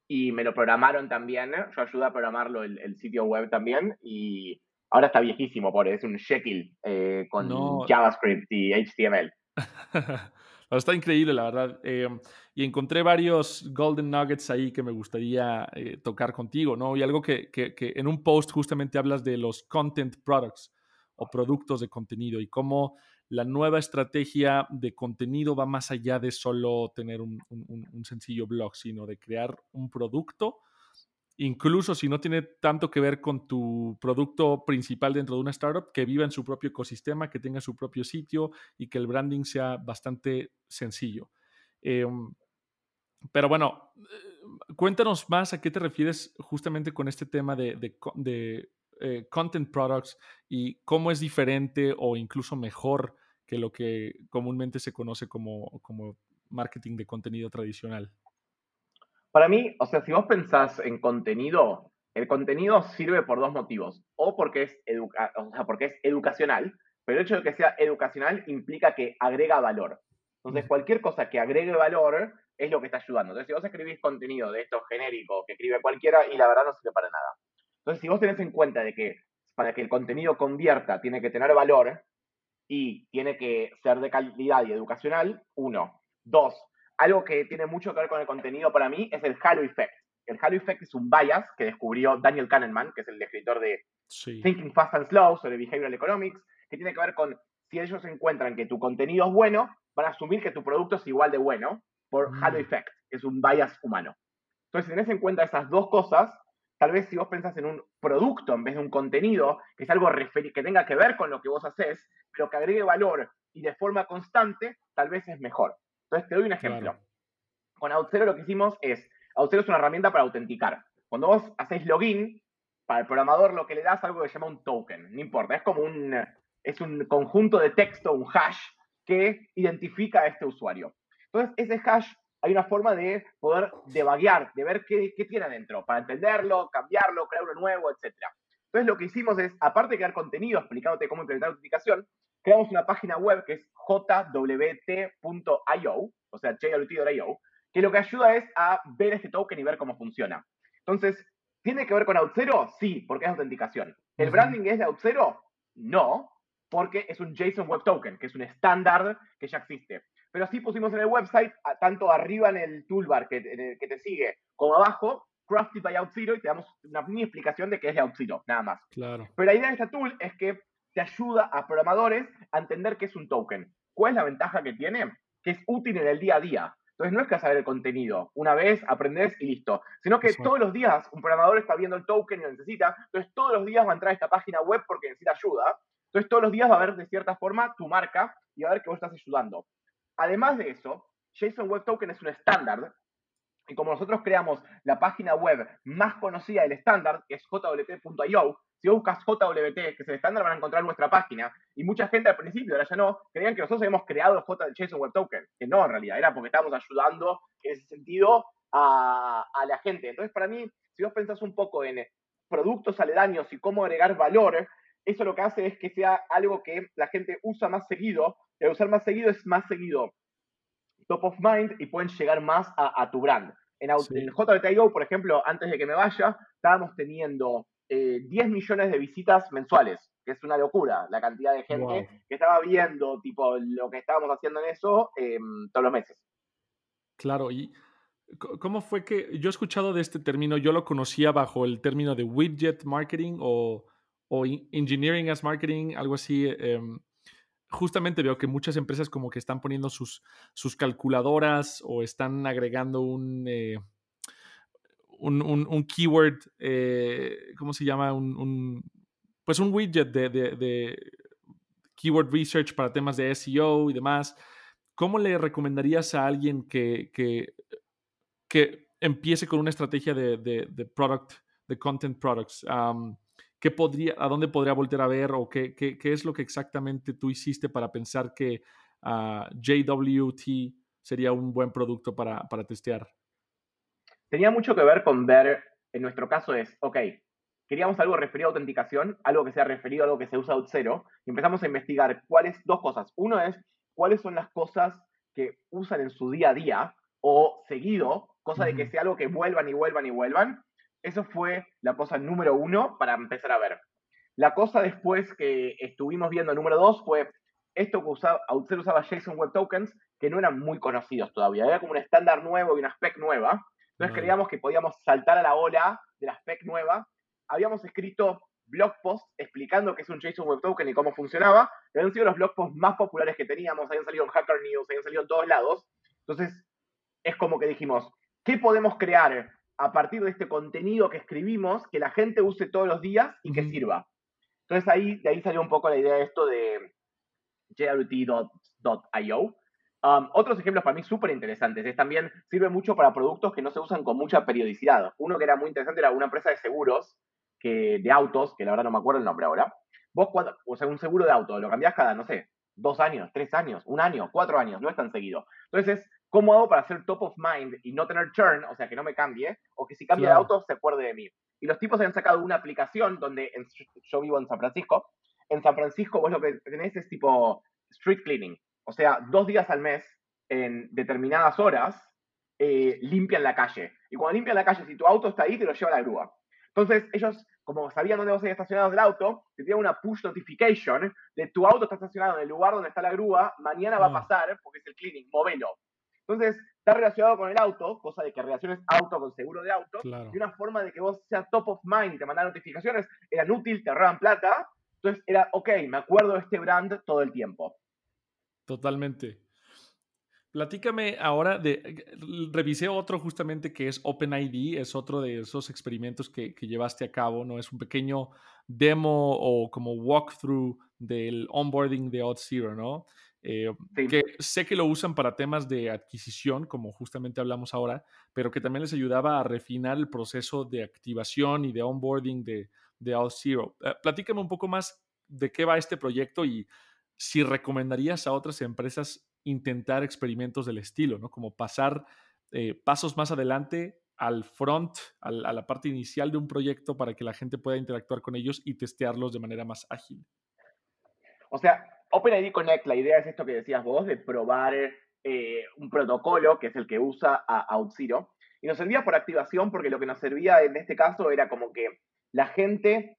y me lo programaron también. Yo ayudé a programarlo el, sitio web también y ahora está viejísimo, por es un Shekel eh, con JavaScript y HTML. está increíble, la verdad. Eh, y encontré varios golden nuggets ahí que me gustaría eh, tocar contigo, ¿no? Y algo que, que, en un post justamente hablas de los content products o productos de contenido y cómo la nueva estrategia de contenido va más allá de solo tener un, un sencillo blog, sino de crear un producto incluso si no tiene tanto que ver con tu producto principal dentro de una startup, que viva en su propio ecosistema, que tenga su propio sitio y que el branding sea bastante sencillo. Em, pero bueno, eh, cuéntanos más a qué te refieres justamente con este tema de, eh, content products y cómo es diferente o incluso mejor que lo que comúnmente se conoce como, como marketing de contenido tradicional. Para mí, o sea, si vos pensás en contenido, el contenido sirve por dos motivos. O porque es, o sea, porque es educacional, pero el hecho de que sea educacional implica que agrega valor. Entonces, cualquier cosa que agregue valor es lo que está ayudando. Entonces, si vos escribís contenido de estos genéricos que escribe cualquiera y la verdad no sirve para nada. Entonces, si vos tenés en cuenta de que para que el contenido convierta tiene que tener valor y tiene que ser de calidad y educacional, uno. Dos, algo que tiene mucho que ver con el contenido para mí es el Halo Effect. El Halo Effect es un bias que descubrió Daniel Kahneman, que es el escritor de Thinking Fast and Slow sobre Behavioral Economics, que tiene que ver con si ellos encuentran que tu contenido es bueno, van a asumir que tu producto es igual de bueno por mm. Halo Effect, que es un bias humano. Entonces, si tenés en cuenta esas dos cosas, tal vez si vos pensás en un producto en vez de un contenido, que es algo que tenga que ver con lo que vos haces, pero que agregue valor y de forma constante, tal vez es mejor. Entonces, te doy un ejemplo. Con Auth0 lo que hicimos es, Auth0 es una herramienta para autenticar. Cuando vos hacéis login, para el programador lo que le das es algo que se llama un token, no importa, es como un, es un conjunto de texto, un hash, que identifica a este usuario. Entonces, ese hash hay una forma de poder debaguear, de ver qué, qué, tiene adentro, para entenderlo, cambiarlo, crear uno nuevo, etc. Entonces, lo que hicimos es, aparte de crear contenido explicándote cómo implementar la autenticación, creamos una página web que es jwt.io, o sea, jwt.io, que lo que ayuda es a ver este token y ver cómo funciona. Entonces, ¿tiene que ver con Auth0? Sí, porque es autenticación. ¿El branding es de Auth0? No, porque es un JSON Web Token, que es un estándar que ya existe. pero sí pusimos en el website, tanto arriba en el toolbar que, que te sigue, como abajo, Crafted by OutZero y te damos una mini explicación de qué es OutZero, nada más. Claro. Pero la idea de esta tool es que te ayuda a programadores a entender qué es un token. ¿Cuál es la ventaja que tiene? Que es útil en el día a día. Entonces no es que saber el contenido, una vez aprendes y listo, sino que todos los días un programador está viendo el token y lo necesita, entonces todos los días va a entrar a esta página web porque necesita ayuda, entonces todos los días va a ver de cierta forma tu marca y va a ver que vos estás ayudando. Además de eso, JSON Web Token es un estándar y como nosotros creamos la página web más conocida del estándar, que es jwt.io, si buscas JWT, que es el estándar, van a encontrar nuestra página. Y mucha gente al principio, ahora ya no, creían que nosotros habíamos creado el JSON Web Token. Que no, en realidad, era porque estábamos ayudando en ese sentido a, la gente. Entonces, para mí, si vos pensás un poco en productos aledaños y cómo agregar valor, eso lo que hace es que sea algo que la gente usa más seguido. Al usar más seguido es más seguido top of mind y pueden llegar más a, tu brand. En, JBTIO, por ejemplo, antes de que me vaya, estábamos teniendo 10 eh, millones de visitas mensuales, que es una locura la cantidad de gente que estaba viendo tipo lo que estábamos haciendo en eso em, todos los meses. Claro, y ¿cómo fue que yo he escuchado de este término? Yo lo conocía bajo el término de widget marketing o, o engineering as marketing, algo así. Em, justamente veo que muchas empresas como que están poniendo sus, sus calculadoras o están agregando un, eh, un, keyword, eh, ¿cómo se llama? Un, pues un widget de, keyword research para temas de SEO y demás. ¿Cómo le recomendarías a alguien que, que, empiece con una estrategia de, product, de content products? Podría, ¿A dónde podría volver a ver o qué, qué, es lo que exactamente tú hiciste para pensar que ah, JWT sería un buen producto para, para testear? Tenía mucho que ver con ver, en nuestro caso es, ok, queríamos algo referido a autenticación, algo que sea referido a algo que se usa out cero, y empezamos a investigar cuáles, dos cosas. Uno es, cuáles son las cosas que usan en su día a día o seguido, cosa de que sea algo que vuelvan y vuelvan y vuelvan. Eso fue la cosa número uno para empezar a ver. La cosa después que estuvimos viendo número dos fue esto que usaba, usaba JSON Web Tokens que no eran muy conocidos todavía. Era como un estándar nuevo y una spec nueva. Entonces creíamos que podíamos saltar a la ola de la spec nueva. Habíamos escrito blog posts explicando qué es un JSON Web Token y cómo funcionaba. Habían sido los blog posts más populares que teníamos. Habían salido en Hacker News, habían salido en todos lados. Entonces es como que dijimos, ¿qué podemos crear a partir de este contenido que escribimos, que la gente use todos los días y que sirva. Entonces ahí, de ahí salió un poco la idea de esto de JRT.io. Um, otros ejemplos para mí súper interesantes. Es también sirve mucho para productos que no se usan con mucha periodicidad. Uno que era muy interesante era una empresa de seguros que, de autos, que la verdad no me acuerdo el nombre ahora. Vos cuando, o sea, un seguro de auto, lo cambiás cada, no sé, dos años, tres años, un año, cuatro años, no es tan seguido. Entonces ¿Cómo hago para ser top of mind y no tener churn, o sea, que no me cambie, o que si cambia de auto se acuerde de mí? Y los tipos han sacado una aplicación donde yo vivo en San Francisco. En San Francisco vos lo que tenés es tipo street cleaning, o sea, dos días al mes en determinadas horas eh, limpian la calle. Y cuando limpian la calle, si tu auto está ahí, te lo lleva a la grúa. Entonces, ellos, como sabían dónde vos habías estacionado el auto, te tiran una push notification de tu auto está estacionado en el lugar donde está la grúa, mañana va a mm. pasar, porque es el cleaning, móvelo. Entonces, está relacionado con el auto, cosa de que relaciones auto con seguro de auto, y una forma de que vos seas top of mind y te mandan notificaciones, eran útil, te ahorraban plata, entonces era, ok, me acuerdo de este brand todo el tiempo. Totalmente. Platícame ahora de, revisé otro justamente que es OpenID, es otro de esos experimentos que, que llevaste a cabo, ¿no? Es un pequeño demo o como walkthrough del onboarding de Auth0, ¿no? Eh, que sé que lo usan para temas de adquisición, como justamente hablamos ahora, pero que también les ayudaba a refinar el proceso de activación y de onboarding de, de Auth0. Eh, platícame un poco más de qué va este proyecto y si recomendarías a otras empresas intentar experimentos del estilo, ¿no? Como pasar eh, pasos más adelante al front, a la parte inicial de un proyecto para que la gente pueda interactuar con ellos y testearlos de manera más ágil. O sea, OpenID Connect, la idea es esto que decías vos, de probar eh, un protocolo que es el que usa a OutZero. Y nos servía por activación porque lo que nos servía en este caso era como que la gente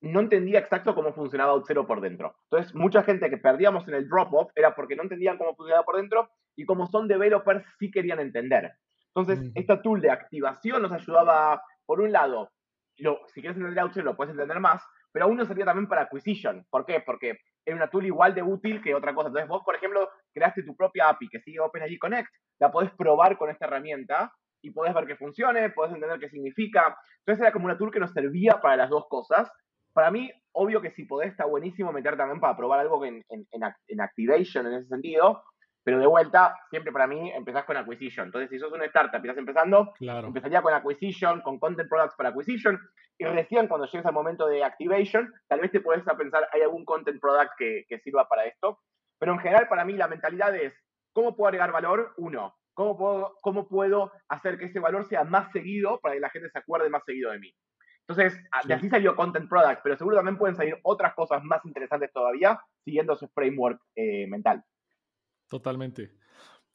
no entendía exacto cómo funcionaba Auth0 por dentro. Entonces, mucha gente que perdíamos en el drop-off era porque no entendían cómo funcionaba por dentro y como son developers sí querían entender. Entonces, esta tool de activación nos ayudaba, por un lado, lo, si quieres entender Auth0 lo puedes entender más, pero aún nos servía también para acquisition. ¿Por qué? Porque es una tool igual de útil que otra cosa. Entonces, vos, por ejemplo, creaste tu propia API que sigue OpenID Connect, la podés probar con esta herramienta y podés ver que funcione, podés entender qué significa. Entonces era como una tool que nos servía para las dos cosas. Para mí, obvio que si podés, está buenísimo meter también para probar algo en, en, en Activation en ese sentido, pero de vuelta, siempre para mí empezás con acquisition. Entonces, si sos una startup y estás empezando, empezaría con acquisition, con content products para acquisition, y recién cuando llegues al momento de activation, tal vez te puedes pensar, ¿hay algún content product que, que sirva para esto? Pero en general, para mí, la mentalidad es, ¿cómo puedo agregar valor? Uno, ¿Cómo puedo, ¿Cómo puedo hacer que ese valor sea más seguido para que la gente se acuerde más seguido de mí? Entonces, de así salió Content Product, pero seguro también pueden salir otras cosas más interesantes todavía siguiendo ese framework eh, mental. Totalmente.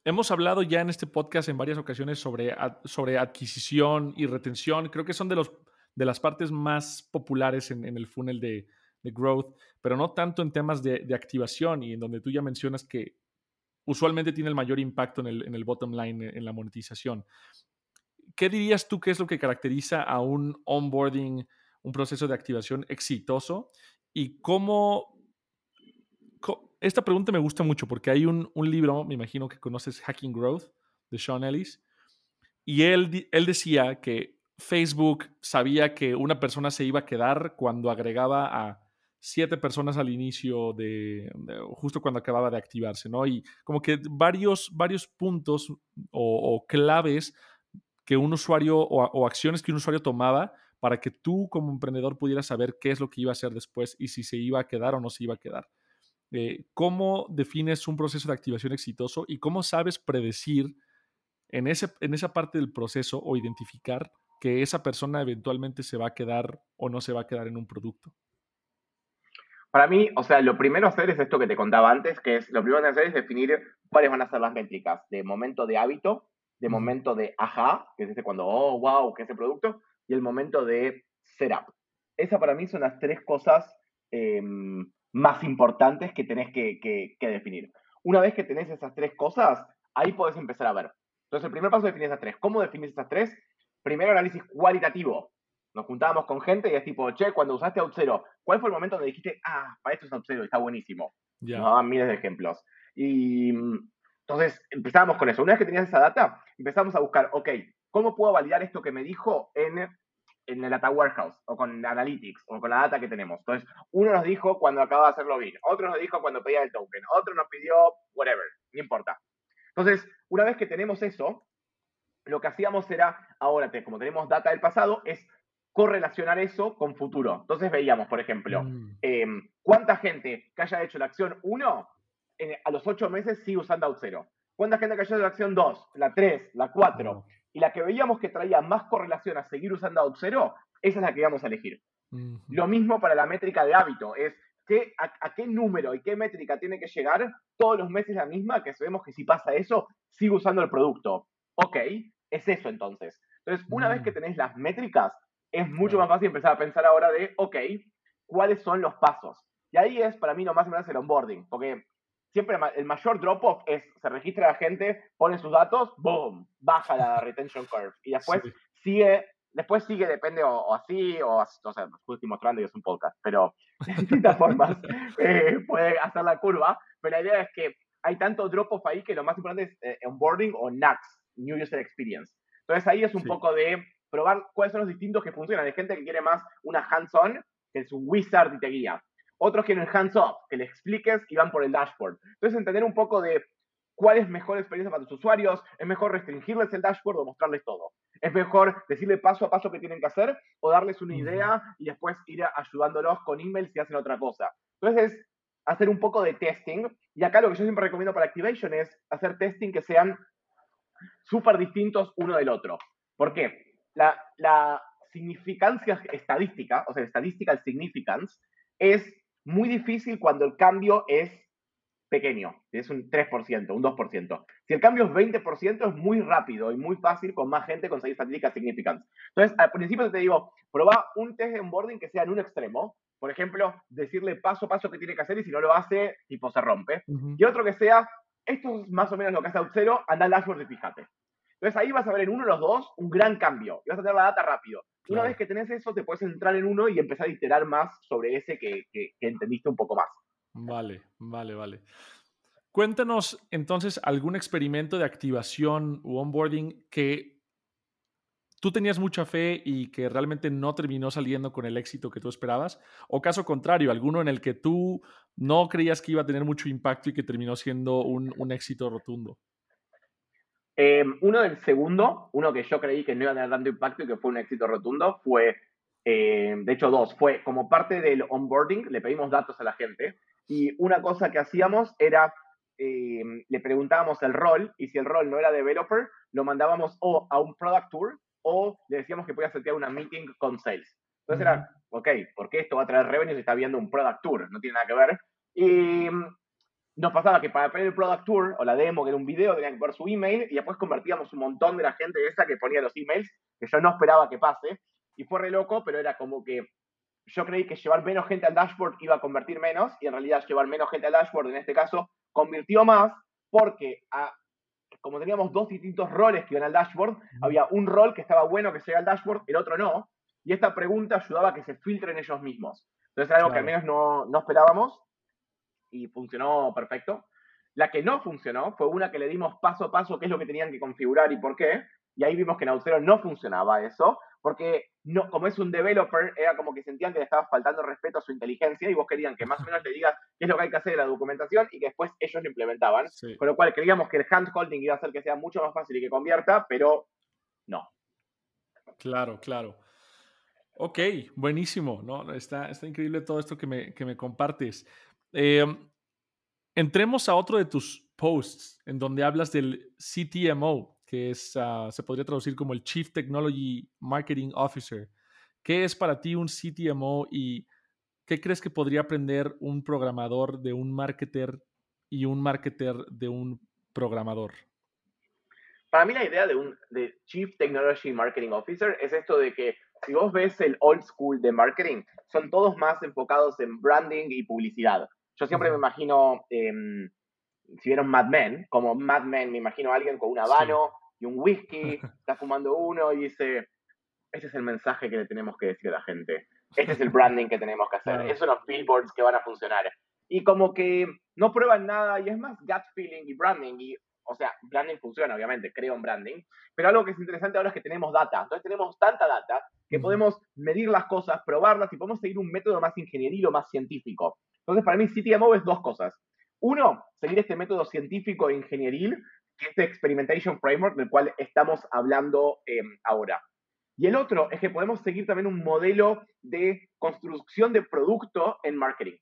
Hemos hablado ya en este podcast en varias ocasiones sobre, sobre adquisición y retención. Creo que son de, los, de las partes más populares en, el funnel de, growth, pero no tanto en temas de, de, activación y en donde tú ya mencionas que usualmente tiene el mayor impacto en el, en el bottom line, en la monetización. ¿Qué dirías tú que es lo que caracteriza a un onboarding, un proceso de activación exitoso? Y cómo... esta pregunta me gusta mucho porque hay un, un, libro, me imagino que conoces Hacking Growth, de Sean Ellis, y él, él decía que Facebook sabía que una persona se iba a quedar cuando agregaba a siete personas al inicio de, justo cuando acababa de activarse, ¿no? Y como que varios, varios puntos o, claves que un usuario o, acciones que un usuario tomaba para que tú como emprendedor pudieras saber qué es lo que iba a hacer después y si se iba a quedar o no se iba a quedar. Eh, ¿Cómo defines un proceso de activación exitoso y cómo sabes predecir en, ese, en esa parte del proceso o identificar que esa persona eventualmente se va a quedar o no se va a quedar en un producto? Para mí, o sea, lo primero a hacer es esto que te contaba antes, que es lo primero que hacer es definir cuáles van a ser las métricas de momento de hábito, de momento de ajá, que es este cuando, oh, wow, que es el producto, y el momento de setup. Esas para mí son las tres cosas em, más importantes que tenés que, que, definir. Una vez que tenés esas tres cosas, ahí podés empezar a ver. Entonces, el primer paso es definir esas tres. ¿Cómo definís esas tres? Primero, análisis cualitativo nos juntábamos con gente y es tipo, che, cuando usaste Auth0, ¿cuál fue el momento donde dijiste, ah, para esto es Auth0, está buenísimo? Nos daban miles de ejemplos. Y entonces empezábamos con eso. Una vez que tenías esa data, empezamos a buscar, ok, ¿cómo puedo validar esto que me dijo en, en el Data Warehouse o con Analytics o con la data que tenemos? Entonces, uno nos dijo cuando acababa de hacer login, otro nos dijo cuando pedía el token, otro nos pidió whatever, no importa. Entonces, una vez que tenemos eso, lo que hacíamos era, ahora, como tenemos data del pasado, es correlacionar eso con futuro. Entonces veíamos, por ejemplo, mm. em, cuánta gente que haya hecho la acción 1 a los 8 meses sigue usando Auth0. Cuánta gente que haya hecho la acción 2, la 3, la 4, y la que veíamos que traía más correlación a seguir usando Auth0, esa es la que íbamos a elegir. Lo mismo para la métrica de hábito, es que, a, qué número y qué métrica tiene que llegar todos los meses la misma, que sabemos que si pasa eso, sigue usando el producto. Ok, es eso entonces. Entonces, una vez que mm. tenés las métricas, es mucho más fácil empezar a pensar ahora de, ok, ¿cuáles son los pasos? Y ahí es para mí lo más importante el onboarding, porque siempre el mayor drop-off es, se registra la gente, pone sus datos, boom, baja la retention curve. Y después sigue, después sigue, depende o, así, o, o sea, estoy mostrando y es un podcast, pero de distintas formas eh, puede hacer la curva. Pero la idea es que hay tanto drop-off ahí que lo más importante es eh, onboarding o NAX, New User Experience. Entonces ahí es un poco de probar cuáles son los distintos que funcionan. Hay gente que quiere más una hands-on, que es un wizard y te guía. Otros quieren hands-off, que le expliques y van por el dashboard. Entonces, entender un poco de cuál es mejor experiencia para tus usuarios, es mejor restringirles el dashboard o mostrarles todo. Es mejor decirle paso a paso qué tienen que hacer o darles una idea y después ir ayudándolos con emails si hacen otra cosa. Entonces, es hacer un poco de testing. Y acá lo que yo siempre recomiendo para Activation es hacer testing que sean súper distintos uno del otro. ¿Por qué? la, significancia estadística, o sea, statistical significance, es muy difícil cuando el cambio es pequeño, es un 3%, un 2%. Si el cambio es 20%, es muy rápido y muy fácil con más gente conseguir estadísticas significantes. Entonces, al principio te digo, prueba un test de onboarding que sea en un extremo. Por ejemplo, decirle paso a paso qué tiene que hacer y si no lo hace, tipo se rompe. Y otro que sea, esto es más o menos lo que hace Auxero, anda al dashboard y fíjate. Entonces ahí vas a ver en uno de los dos un gran cambio y vas a tener la data rápido. Una vez que tenés eso, te puedes entrar en uno y empezar a iterar más sobre ese que, que entendiste un poco más. Vale, vale, vale. Cuéntanos entonces algún experimento de activación u onboarding que tú tenías mucha fe y que realmente no terminó saliendo con el éxito que tú esperabas, o caso contrario, alguno en el que tú no creías que iba a tener mucho impacto y que terminó siendo un, éxito rotundo. Em, uno del segundo, uno que yo creí que no iba a tener tanto impacto y que fue un éxito rotundo, fue, em, de hecho dos, fue como parte del onboarding, le pedimos datos a la gente y una cosa que hacíamos era, eh, le preguntábamos el rol, y si el rol no era developer, lo mandábamos o a un product tour o le decíamos que podía setear una meeting con sales. Entonces era, ok, ¿por qué esto va a traer revenue si está viendo un product tour? No tiene nada que ver. Y nos pasaba que para pedir el product tour o la demo, que era un video, tenían que poner su email y después convertíamos un montón de la gente esa que ponía los emails, que yo no esperaba que pase. Y fue re loco, pero era como que yo creí que llevar menos gente al dashboard iba a convertir menos y en realidad llevar menos gente al dashboard en este caso convirtió más porque como teníamos dos distintos roles que iban al dashboard, había un rol que estaba bueno que llega al dashboard, el otro no, y esta pregunta ayudaba a que se filtren ellos mismos. Entonces era algo que al menos no, no esperábamos y funcionó perfecto. La que no funcionó fue una que le dimos paso a paso qué es lo que tenían que configurar y por qué, y ahí vimos que en Auxero no funcionaba eso, porque no, como es un developer, era como que sentían que le estaba faltando respeto a su inteligencia y vos querían que más o menos le digas qué es lo que hay que hacer en la documentación y que después ellos lo implementaban. Con lo cual creíamos que el handholding iba a hacer que sea mucho más fácil y que convierta, pero no. Claro, claro. Ok, buenísimo, ¿no? Está, está increíble todo esto que me, que me compartes. Em, entremos a otro de tus posts en donde hablas del CTMO, que es, ah, se podría traducir como el Chief Technology Marketing Officer. ¿Qué es para ti un CTMO y qué crees que podría aprender un programador de un marketer y un marketer de un programador? Para mí la idea de un de Chief Technology Marketing Officer es esto de que si vos ves el old school de marketing, son todos más enfocados en branding y publicidad. Yo siempre me imagino, em, si vieron Mad Men, como Mad Men, me imagino a alguien con un habano, y un whisky, está fumando uno y dice, este es el mensaje que le tenemos que decir a la gente, este es el branding que tenemos que hacer, esos son los billboards que van a funcionar. Y como que no prueban nada y es más gut feeling y branding y o sea, branding funciona, obviamente, creo en branding, pero algo que es interesante ahora es que tenemos data. Entonces tenemos tanta data que podemos medir las cosas, probarlas y podemos seguir un método más ingenieril o más científico. Entonces, para mí, CTMO es dos cosas. Uno, seguir este método científico e ingenieril este Experimentation Framework del cual estamos hablando em, ahora. Y el otro es que podemos seguir también un modelo de construcción de producto en marketing.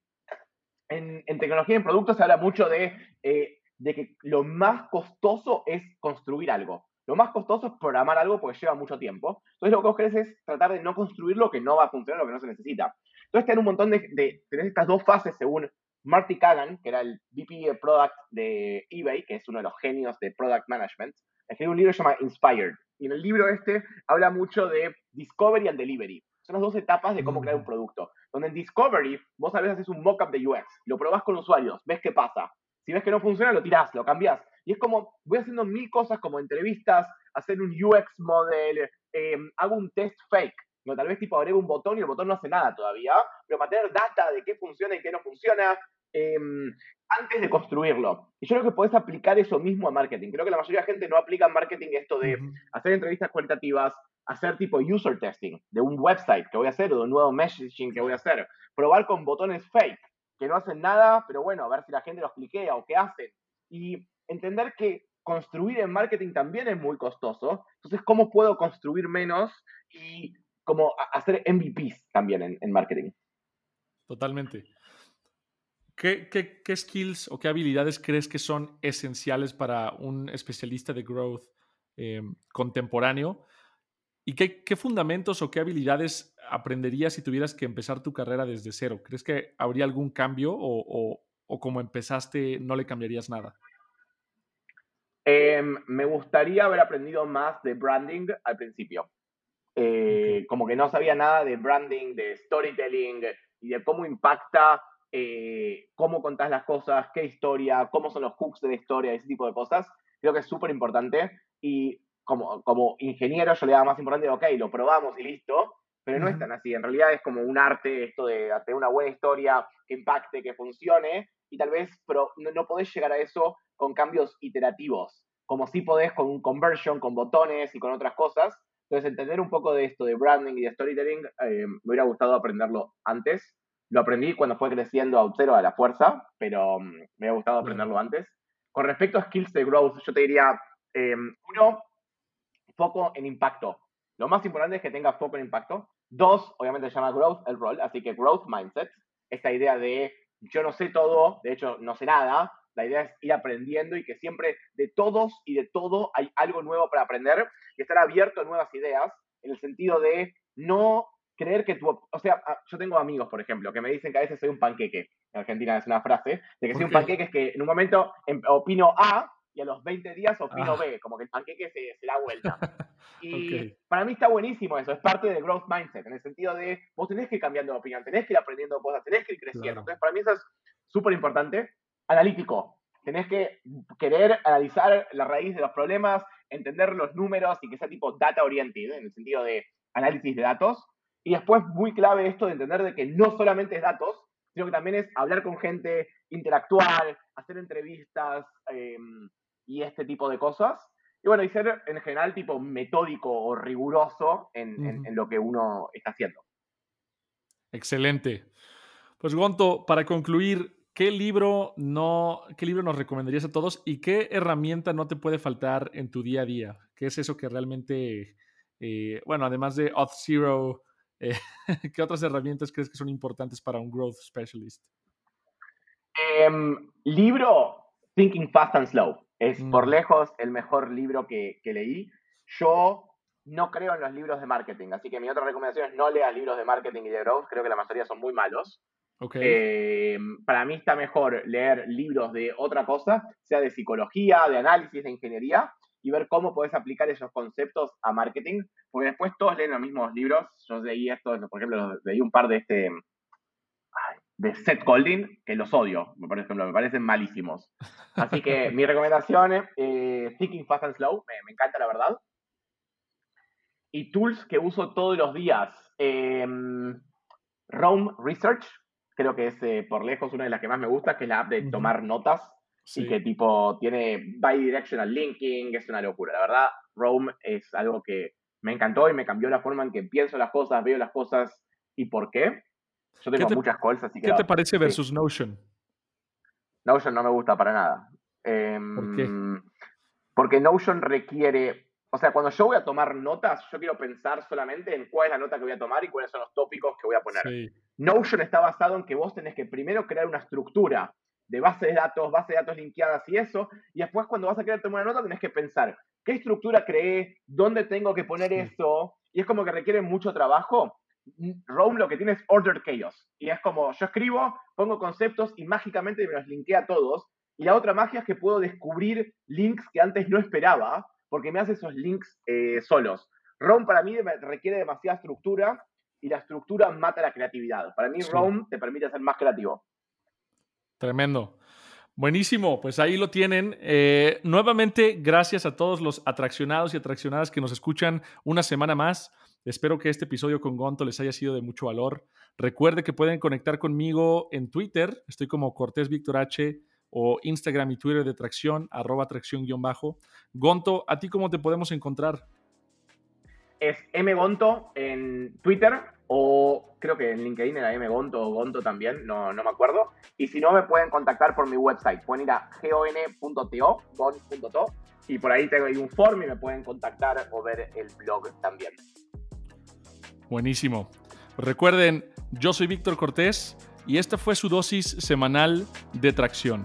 En, tecnología y en producto se habla mucho de, eh, de que lo más costoso es construir algo. Lo más costoso es programar algo porque lleva mucho tiempo. Entonces lo que vos querés es tratar de no construir lo que no va a funcionar, lo que no se necesita. Entonces tener un montón de, de tenés estas dos fases según Marty Kagan, que era el VP de Product de eBay, que es uno de los genios de Product Management, escribió un libro que se llama Inspired. Y en el libro este habla mucho de Discovery and Delivery. Son las dos etapas de cómo crear un mm. producto. Donde en Discovery vos a veces haces un mock-up de UX, lo probás con usuarios, ves qué pasa. Si ves que no funciona, lo tirás, lo cambiás. Y es como, voy haciendo mil cosas como entrevistas, hacer un UX model, eh, hago un test fake. No, tal vez tipo agrego un botón y el botón no hace nada todavía, pero para tener data de qué funciona y qué no funciona, em, antes de construirlo. Y yo creo que podés aplicar eso mismo a marketing. Creo que la mayoría de la gente no aplica en marketing esto de hacer entrevistas cualitativas, hacer tipo user testing de un website que voy a hacer o de un nuevo messaging que voy a hacer, probar con botones fake que no hacen nada, pero bueno, a ver si la gente los cliquea o qué hacen. Y entender que construir en marketing también es muy costoso. Entonces, ¿cómo puedo construir menos y como hacer MVPs también en, marketing. Totalmente. ¿Qué, ¿Qué, skills o qué habilidades crees que son esenciales para un especialista de growth em, contemporáneo? ¿Y qué, qué, fundamentos o qué habilidades aprenderías si tuvieras que empezar tu carrera desde cero? ¿Crees que habría algún cambio o, o como empezaste no le cambiarías nada? Em, me gustaría haber aprendido más de branding al principio. Eh, como que no sabía nada de branding, de storytelling y de cómo impacta, eh, cómo contás las cosas, qué historia, cómo son los hooks de la historia, ese tipo de cosas. Creo que es súper importante y como, como ingeniero yo le daba más importante, ok, lo probamos y listo, pero no es tan así. En realidad es como un arte esto de hacer una buena historia que impacte, que funcione y tal vez pero no, no podés llegar a eso con cambios iterativos, como si podés con un conversion, con botones y con otras cosas. Entonces, entender un poco de esto, de branding y de storytelling, eh, me hubiera gustado aprenderlo antes. Lo aprendí cuando fue creciendo a cero a la fuerza, pero mm, me hubiera gustado aprenderlo antes. Con respecto a skills de growth, yo te diría, eh, uno, foco en impacto. Lo más importante es que tenga foco en impacto. Dos, obviamente se llama growth el rol, así que growth mindset, esta idea de yo no sé todo, de hecho no sé nada, la idea es ir aprendiendo y que siempre de todos y de todo hay algo nuevo para aprender y estar abierto a nuevas ideas en el sentido de no creer que tú, o sea, ah, yo tengo amigos, por ejemplo, que me dicen que a veces soy un panqueque. En Argentina es una frase de que soy un panqueque es que en un momento em, opino A y a los 20 días opino ah. B, como que el panqueque se, se da vuelta. Y para mí está buenísimo eso, es parte del growth mindset, en el sentido de vos tenés que ir cambiando de opinión, tenés que ir aprendiendo cosas, tenés que ir creciendo. Entonces, para mí eso es súper importante. Analítico, tenés que querer analizar la raíz de los problemas, entender los números y que sea tipo data oriented, en el sentido de análisis de datos. Y después, muy clave esto de entender de que no solamente es datos, sino que también es hablar con gente, interactuar, hacer entrevistas em, y este tipo de cosas. Y bueno, y ser en general tipo metódico o riguroso en, en lo que uno está haciendo. Excelente. Pues Gonto, para concluir, ¿qué libro, no, ¿qué libro nos recomendarías a todos y qué herramienta no te puede faltar en tu día a día? ¿Qué es eso que realmente, eh, bueno, además de Auth Zero, eh, ¿qué otras herramientas crees que son importantes para un growth specialist? Em, libro Thinking Fast and Slow. Es por mm. lejos el mejor libro que, que leí. Yo no creo en los libros de marketing, así que mi otra recomendación es no leas libros de marketing y de growth, creo que la mayoría son muy malos. Eh, para mí está mejor leer libros de otra cosa, sea de psicología, de análisis, de ingeniería, y ver cómo puedes aplicar esos conceptos a marketing, porque después todos leen los mismos libros. Yo leí esto, por ejemplo, leí un par de este de Seth Golding, que los odio, por ejemplo, me parecen malísimos. Así que mi recomendación es eh, Thinking Fast and Slow, me, encanta la verdad. Y tools que uso todos los días. Eh, Rome Research, creo que es eh, por lejos una de las que más me gusta, que es la app de tomar notas. Y que tipo tiene bidirectional linking, es una locura. La verdad, Rome es algo que me encantó y me cambió la forma en que pienso las cosas, veo las cosas y por qué. Yo tengo muchas calls, así que... ¿Qué te parece versus Notion? Notion no me gusta para nada. ¿Por qué? Em, porque Notion requiere o sea, cuando yo voy a tomar notas, yo quiero pensar solamente en cuál es la nota que voy a tomar y cuáles son los tópicos que voy a poner. Notion está basado en que vos tenés que primero crear una estructura de base de datos, base de datos linkeadas y eso, y después cuando vas a querer tomar una nota tenés que pensar qué estructura creé, dónde tengo que poner eso, y es como que requiere mucho trabajo. Rome lo que tiene es ordered chaos, y es como yo escribo, pongo conceptos y mágicamente me los linkea a todos, y la otra magia es que puedo descubrir links que antes no esperaba, porque me hace esos links eh, solos. ROM para mí requiere demasiada estructura y la estructura mata la creatividad. Para mí ROM te permite ser más creativo. Tremendo. Buenísimo, pues ahí lo tienen. Eh, nuevamente, gracias a todos los atraccionados y atraccionadas que nos escuchan una semana más. Espero que este episodio con Gonto les haya sido de mucho valor. Recuerde que pueden conectar conmigo en Twitter. Estoy como Cortés Víctor H o Instagram y Twitter de Tracción, arroba tracción-bajo. Gonto, ¿a ti cómo te podemos encontrar? Es mgonto en Twitter o creo que en LinkedIn era mgonto o gonto también, no, no me acuerdo. Y si no, me pueden contactar por mi website. Pueden ir a gon.to, gon.to, y por ahí tengo ahí un form y me pueden contactar o ver el blog también. Buenísimo. Recuerden, yo soy Víctor Cortés y esta fue su dosis semanal de tracción.